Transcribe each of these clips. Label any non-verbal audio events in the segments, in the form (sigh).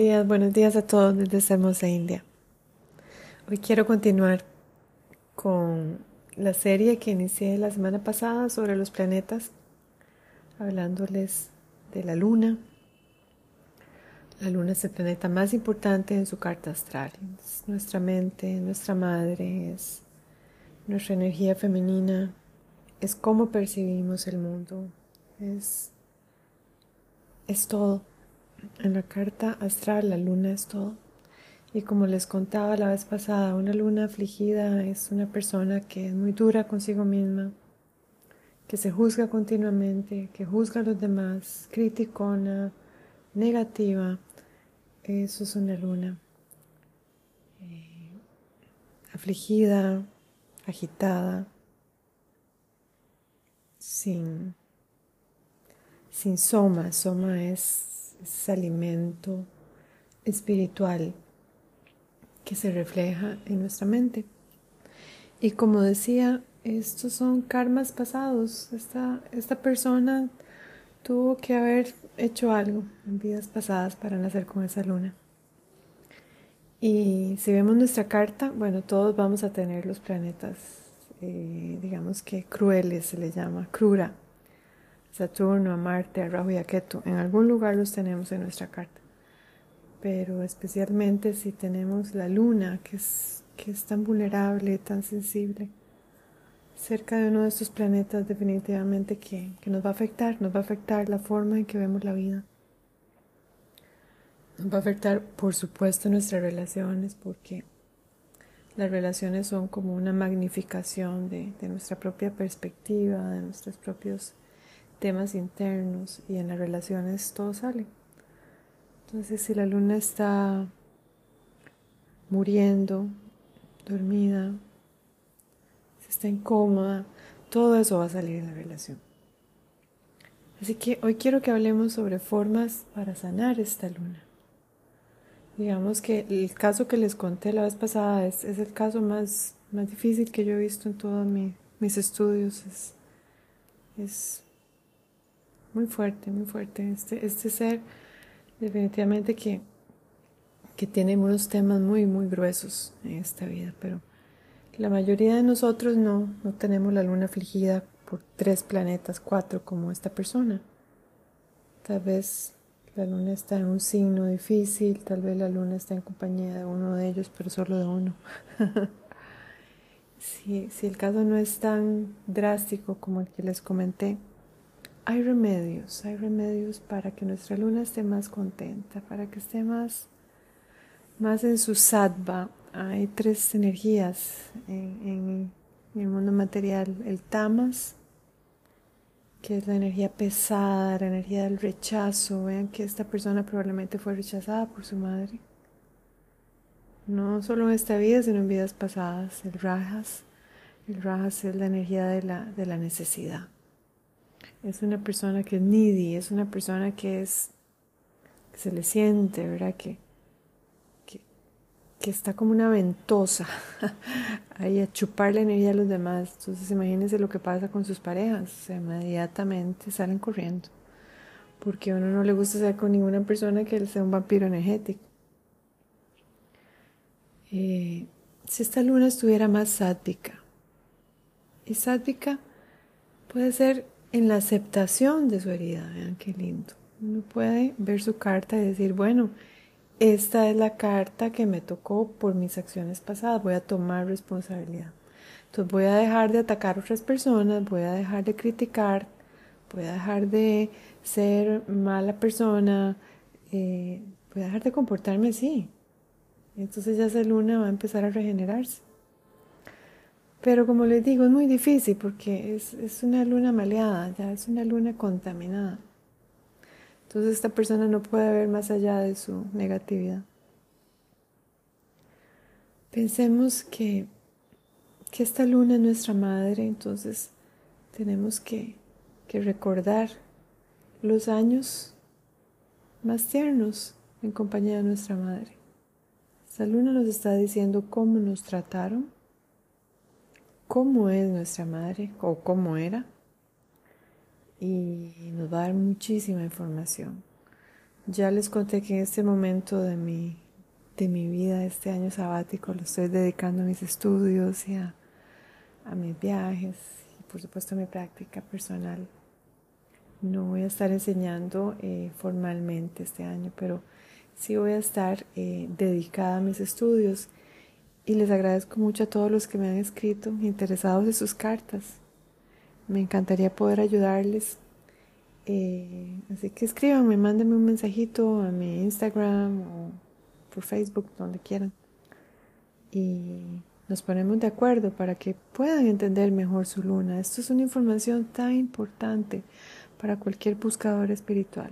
días, buenos días a todos desde hermosa India. Hoy quiero continuar con la serie que inicié la semana pasada sobre los planetas, hablándoles de la luna. La luna es el planeta más importante en su carta astral. Es nuestra mente, nuestra madre, es nuestra energía femenina, es cómo percibimos el mundo, es, es todo. En la carta astral la luna es todo. Y como les contaba la vez pasada, una luna afligida es una persona que es muy dura consigo misma, que se juzga continuamente, que juzga a los demás, criticona, negativa. Eso es una luna. Eh, afligida, agitada, sin, sin soma. Soma es es alimento espiritual que se refleja en nuestra mente. Y como decía, estos son karmas pasados. Esta, esta persona tuvo que haber hecho algo en vidas pasadas para nacer con esa luna. Y si vemos nuestra carta, bueno, todos vamos a tener los planetas, eh, digamos que crueles se le llama, crura, Saturno, a Marte, a Rahu y a Ketu. En algún lugar los tenemos en nuestra carta. Pero especialmente si tenemos la luna, que es, que es tan vulnerable, tan sensible, cerca de uno de estos planetas definitivamente que, que nos va a afectar, nos va a afectar la forma en que vemos la vida. Nos va a afectar, por supuesto, nuestras relaciones, porque las relaciones son como una magnificación de, de nuestra propia perspectiva, de nuestros propios temas internos y en las relaciones todo sale. Entonces si la luna está muriendo, dormida, si está incómoda, todo eso va a salir en la relación. Así que hoy quiero que hablemos sobre formas para sanar esta luna. Digamos que el caso que les conté la vez pasada es, el caso más, más difícil que yo he visto en todos mis estudios. Es, es muy fuerte, muy fuerte. Este, este ser definitivamente que, que tiene unos temas muy, muy gruesos en esta vida, pero la mayoría de nosotros no, no tenemos la luna afligida por tres planetas, cuatro como esta persona. Tal vez la luna está en un signo difícil, tal vez la luna está en compañía de uno de ellos, pero solo de uno. (laughs) si, si el caso no es tan drástico como el que les comenté, hay remedios, hay remedios para que nuestra luna esté más contenta, para que esté más, más en su sattva. Hay tres energías en, el mundo material. El tamas, que es la energía pesada, la energía del rechazo. Vean que esta persona probablemente fue rechazada por su madre. No solo en esta vida, sino en vidas pasadas. El rajas, el rajas es la energía de la, de la necesidad es una persona que es needy, es una persona que es, que se le siente, ¿verdad? Que, que, está como una ventosa (laughs) ahí a chupar la energía a los demás. Entonces imagínense lo que pasa con sus parejas, inmediatamente salen corriendo, porque a uno no le gusta estar con ninguna persona que sea un vampiro energético. Eh, si esta luna estuviera más sádvica, y sádvica puede ser en la aceptación de su herida. Vean qué lindo. Uno puede ver su carta y decir, bueno, esta es la carta que me tocó por mis acciones pasadas, voy a tomar responsabilidad. Entonces voy a dejar de atacar a otras personas, voy a dejar de criticar, voy a dejar de ser mala persona, eh, voy a dejar de comportarme así. Entonces ya esa luna va a empezar a regenerarse. Pero como les digo, es muy difícil porque es, es una luna maleada, ya es una luna contaminada. Entonces esta persona no puede ver más allá de su negatividad. Pensemos que, que esta luna es nuestra madre, entonces tenemos que, que recordar los años más tiernos en compañía de nuestra madre. Esta luna nos está diciendo cómo nos trataron cómo es nuestra madre o cómo era y nos va a dar muchísima información. Ya les conté que en este momento de mi, de mi vida, este año sabático, lo estoy dedicando a mis estudios y a, a mis viajes y por supuesto a mi práctica personal. No voy a estar enseñando eh, formalmente este año, pero sí voy a estar eh, dedicada a mis estudios y les agradezco mucho a todos los que me han escrito interesados en sus cartas. Me encantaría poder ayudarles. Eh, así que escríbanme, mándenme un mensajito a mi Instagram o por Facebook, donde quieran. Y nos ponemos de acuerdo para que puedan entender mejor su luna. Esto es una información tan importante para cualquier buscador espiritual.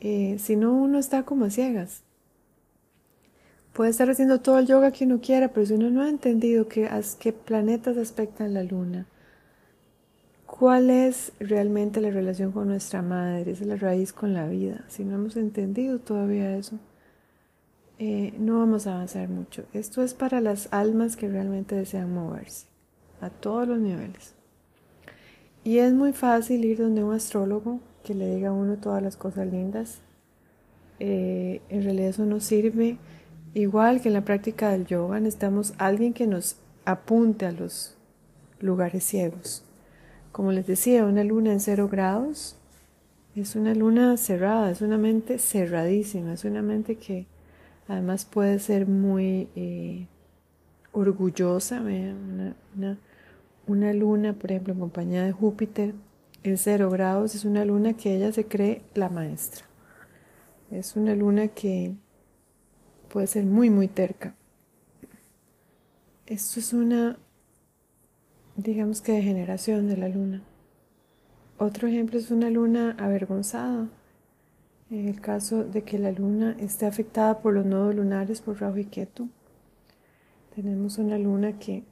Eh, si no, uno está como a ciegas. Puede estar haciendo todo el yoga que uno quiera, pero si uno no ha entendido qué, planetas aspectan la luna, cuál es realmente la relación con nuestra madre, esa es la raíz con la vida. Si no hemos entendido todavía eso, eh, no vamos a avanzar mucho. Esto es para las almas que realmente desean moverse, a todos los niveles. Y es muy fácil ir donde un astrólogo que le diga a uno todas las cosas lindas. Eh, en realidad eso no sirve. Igual que en la práctica del yoga necesitamos alguien que nos apunte a los lugares ciegos. Como les decía, una luna en cero grados es una luna cerrada, es una mente cerradísima, es una mente que además puede ser muy eh, orgullosa, una, una una luna, por ejemplo, en compañía de Júpiter, en cero grados, es una luna que ella se cree la maestra. Es una luna que puede ser muy, muy terca. Esto es una, digamos que degeneración de la luna. Otro ejemplo es una luna avergonzada. En el caso de que la luna esté afectada por los nodos lunares, por Rahu y tenemos una luna que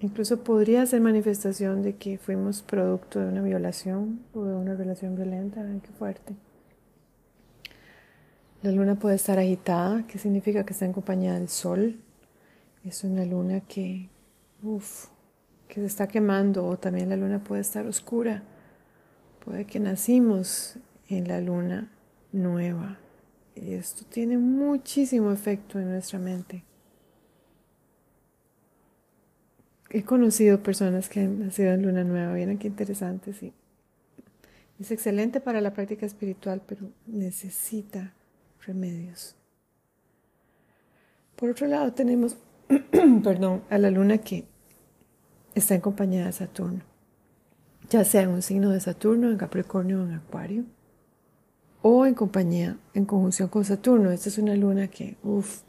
Incluso podría ser manifestación de que fuimos producto de una violación o de una relación violenta. Qué fuerte. La luna puede estar agitada, que significa que está en compañía del sol. Es una luna que, uff, que se está quemando, o también la luna puede estar oscura. Puede que nacimos en la luna nueva. Y esto tiene muchísimo efecto en nuestra mente. he conocido personas que han nacido en luna nueva, miren qué interesante, sí. Es excelente para la práctica espiritual, pero necesita remedios. Por otro lado, tenemos, (clears throat) perdón, a la luna que está en compañía de Saturno, ya sea en un signo de Saturno, en Capricornio o en Acuario, o en compañía, en conjunción con Saturno. Esta es una luna que, uff,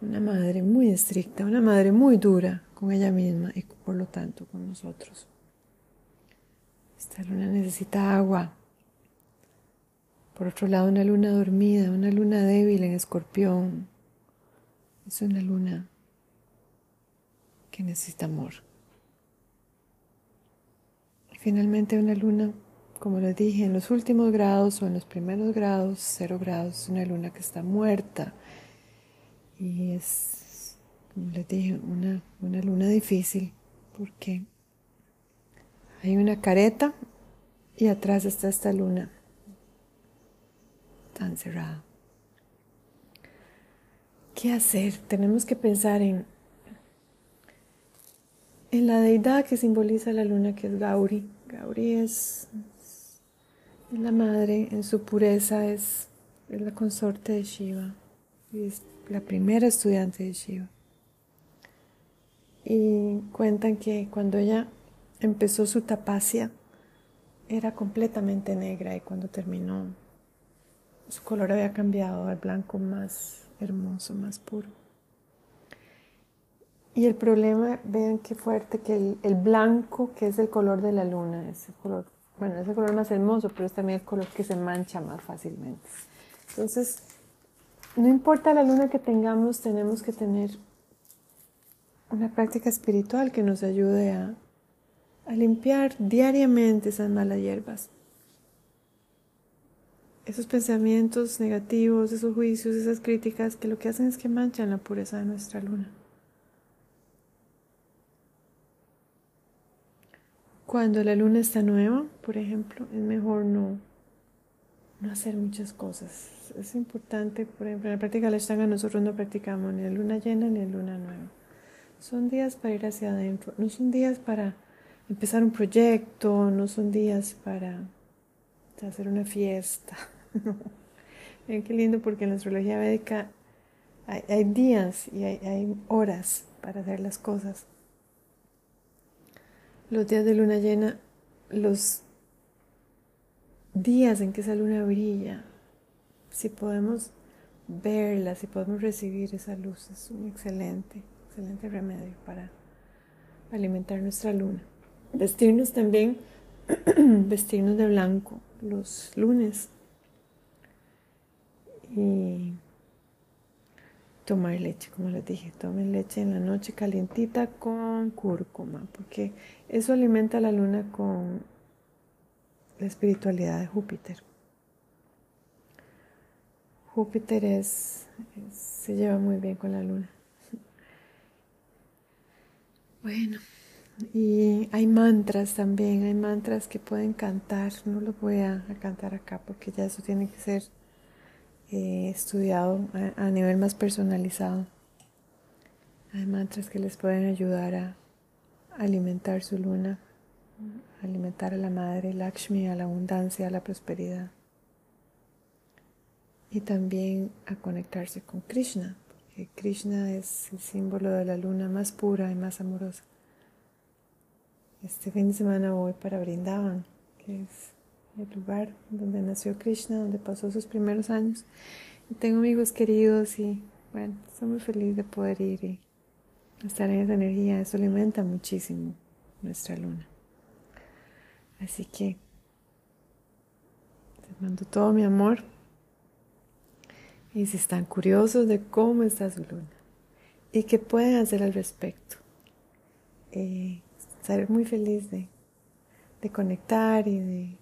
una madre muy estricta, una madre muy dura, con ella misma y por lo tanto con nosotros. Esta luna necesita agua. Por otro lado, una luna dormida, una luna débil en escorpión. Es una luna que necesita amor. Y finalmente una luna, como les dije, en los últimos grados o en los primeros grados, cero grados, es una luna que está muerta. Y es como les dije, una, una luna difícil porque hay una careta y atrás está esta luna ¿Qué hacer? Tenemos que pensar en, en la deidad que simboliza la luna, que es Gauri. Gauri es, es la madre, en su pureza es, es la consorte de Shiva y es la primera estudiante de Shiva. Y cuentan que cuando ella empezó su tapacia era completamente negra y cuando terminó su color había cambiado al blanco más hermoso, más puro. Y el problema, vean qué fuerte, que el, blanco, que es el color de la luna, ese color, bueno, es el color más hermoso, pero es también el color que se mancha más fácilmente. Entonces, no importa la luna que tengamos, tenemos que tener una práctica espiritual que nos ayude a, limpiar diariamente esas malas hierbas. Esos pensamientos negativos, esos juicios, esas críticas que lo que hacen es que manchan la pureza de nuestra luna. Cuando la luna está nueva, por ejemplo, es mejor no, no hacer muchas cosas. Es importante, por ejemplo, en la práctica de la Ashtanga nosotros no practicamos ni la luna llena ni la luna nueva. Son días para ir hacia adentro, no son días para empezar un proyecto, no son días para hacer una fiesta. (laughs) Miren qué lindo porque en la astrología védica hay, días y hay horas para hacer las cosas. Los días de luna llena, los días en que esa luna brilla, si podemos verla, si podemos recibir esa luz, es un excelente, excelente remedio para alimentar nuestra luna. Vestirnos también, (clears throat) vestirnos de blanco los lunes y tomar leche, como les dije, tomen leche en la noche calientita con cúrcuma, porque eso alimenta a la luna con la espiritualidad de Júpiter. Júpiter es, se lleva muy bien con la luna. Bueno, y hay mantras también, hay mantras que pueden cantar, no los voy a, cantar acá porque ya eso tiene que ser eh, estudiado a, nivel más personalizado. Hay mantras que les pueden ayudar a alimentar su luna alimentar a la Madre Lakshmi, a la abundancia, a la prosperidad. Y también a conectarse con Krishna, porque Krishna es el símbolo de la luna más pura y más amorosa. Este fin de semana voy para Brindavan, que es el lugar donde nació Krishna, donde pasó sus primeros años. Y tengo amigos queridos y bueno, estoy muy feliz de poder ir y estar en esa energía. Eso alimenta muchísimo nuestra luna. Así que les mando todo mi amor. Y si están curiosos de cómo está su luna y qué pueden hacer al respecto, eh, estaré muy feliz de, conectar y de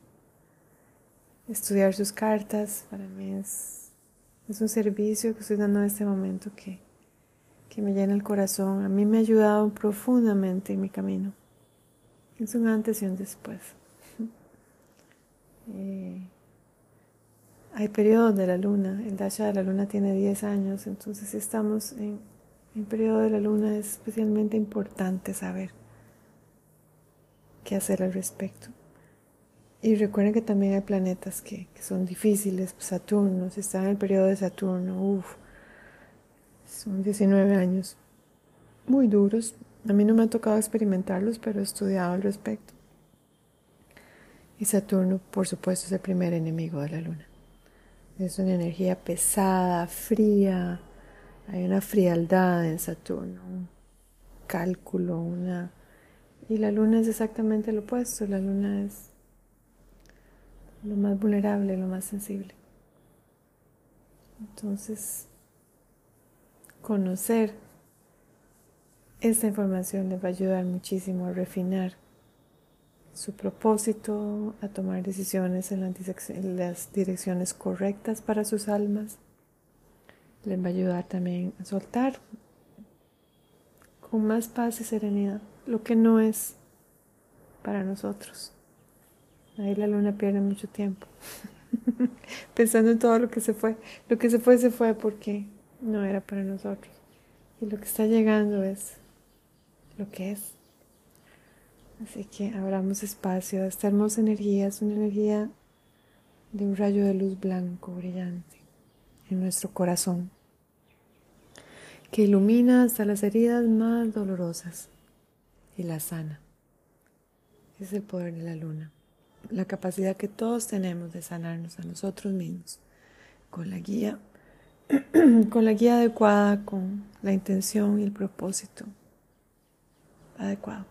estudiar sus cartas. Para mí es, un servicio que estoy dando en este momento que, que me llena el corazón. A mí me ha ayudado profundamente en mi camino. Es un antes y un después. (laughs) Eh, hay periodos de la luna, el Dasha de la luna tiene 10 años, entonces si estamos en, en periodo de la luna es especialmente importante saber qué hacer al respecto. Y recuerden que también hay planetas que, son difíciles, Saturno, si está en el periodo de Saturno, uff, son 19 años muy duros. A mí no me ha tocado experimentarlos, pero he estudiado al respecto. Y Saturno, por supuesto, es el primer enemigo de la Luna. Es una energía pesada, fría. Hay una frialdad en Saturno, cálculo, una... Y la Luna es exactamente lo opuesto. La Luna es lo más vulnerable, lo más sensible. Entonces, conocer esta información les va a ayudar muchísimo a refinar su propósito, a tomar decisiones en las direcciones correctas para sus almas. Les va a ayudar también a soltar con más paz y serenidad lo que no es para nosotros. Ahí la luna pierde mucho tiempo (laughs) pensando en todo lo que se fue. Lo que se fue se fue porque no era para nosotros. Y lo que está llegando es lo que es. Así que abramos espacio esta hermosa energía. Es una energía de un rayo de luz blanco brillante en nuestro corazón que ilumina hasta las heridas más dolorosas y la sana. Es el poder de la luna, la capacidad que todos tenemos de sanarnos a nosotros mismos con la guía, (clears throat) con la guía adecuada, con la intención y el propósito adecuado.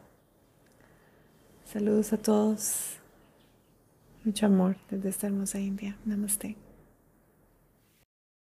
Saludos a todos. Mucho amor desde esta hermosa India. Namaste.